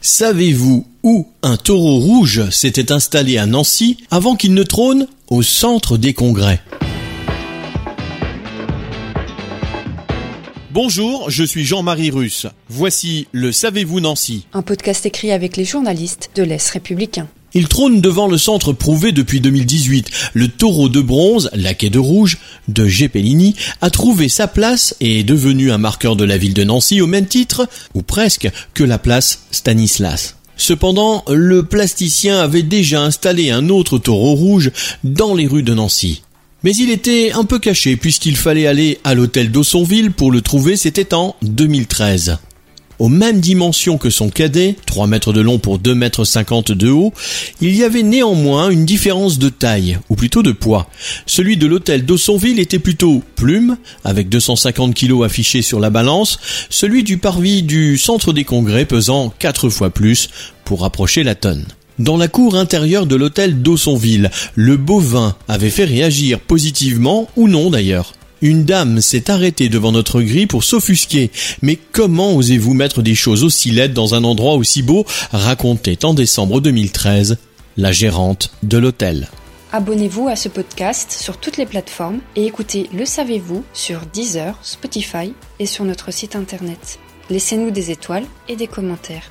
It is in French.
Savez-vous où un taureau rouge s'était installé à Nancy avant qu'il ne trône au centre des congrès? Bonjour, je suis Jean-Marie Russe. Voici le Savez-vous Nancy Un podcast écrit avec les journalistes de l'Est républicain. Il trône devant le centre prouvé depuis 2018. Le taureau de bronze, laquais de rouge, de Gepellini, a trouvé sa place et est devenu un marqueur de la ville de Nancy au même titre, ou presque, que la place Stanislas. Cependant, le plasticien avait déjà installé un autre taureau rouge dans les rues de Nancy. Mais il était un peu caché puisqu'il fallait aller à l'hôtel d'Aussonville pour le trouver, c'était en 2013 aux mêmes dimensions que son cadet, 3 mètres de long pour 2 mètres 50 de haut, il y avait néanmoins une différence de taille, ou plutôt de poids. Celui de l'hôtel d'Aussonville était plutôt plume, avec 250 kilos affichés sur la balance, celui du parvis du centre des congrès pesant 4 fois plus pour approcher la tonne. Dans la cour intérieure de l'hôtel d'Aussonville, le bovin avait fait réagir positivement ou non d'ailleurs. Une dame s'est arrêtée devant notre grille pour s'offusquer. Mais comment osez-vous mettre des choses aussi laides dans un endroit aussi beau? Racontait en décembre 2013 la gérante de l'hôtel. Abonnez-vous à ce podcast sur toutes les plateformes et écoutez Le Savez-vous sur Deezer, Spotify et sur notre site internet. Laissez-nous des étoiles et des commentaires.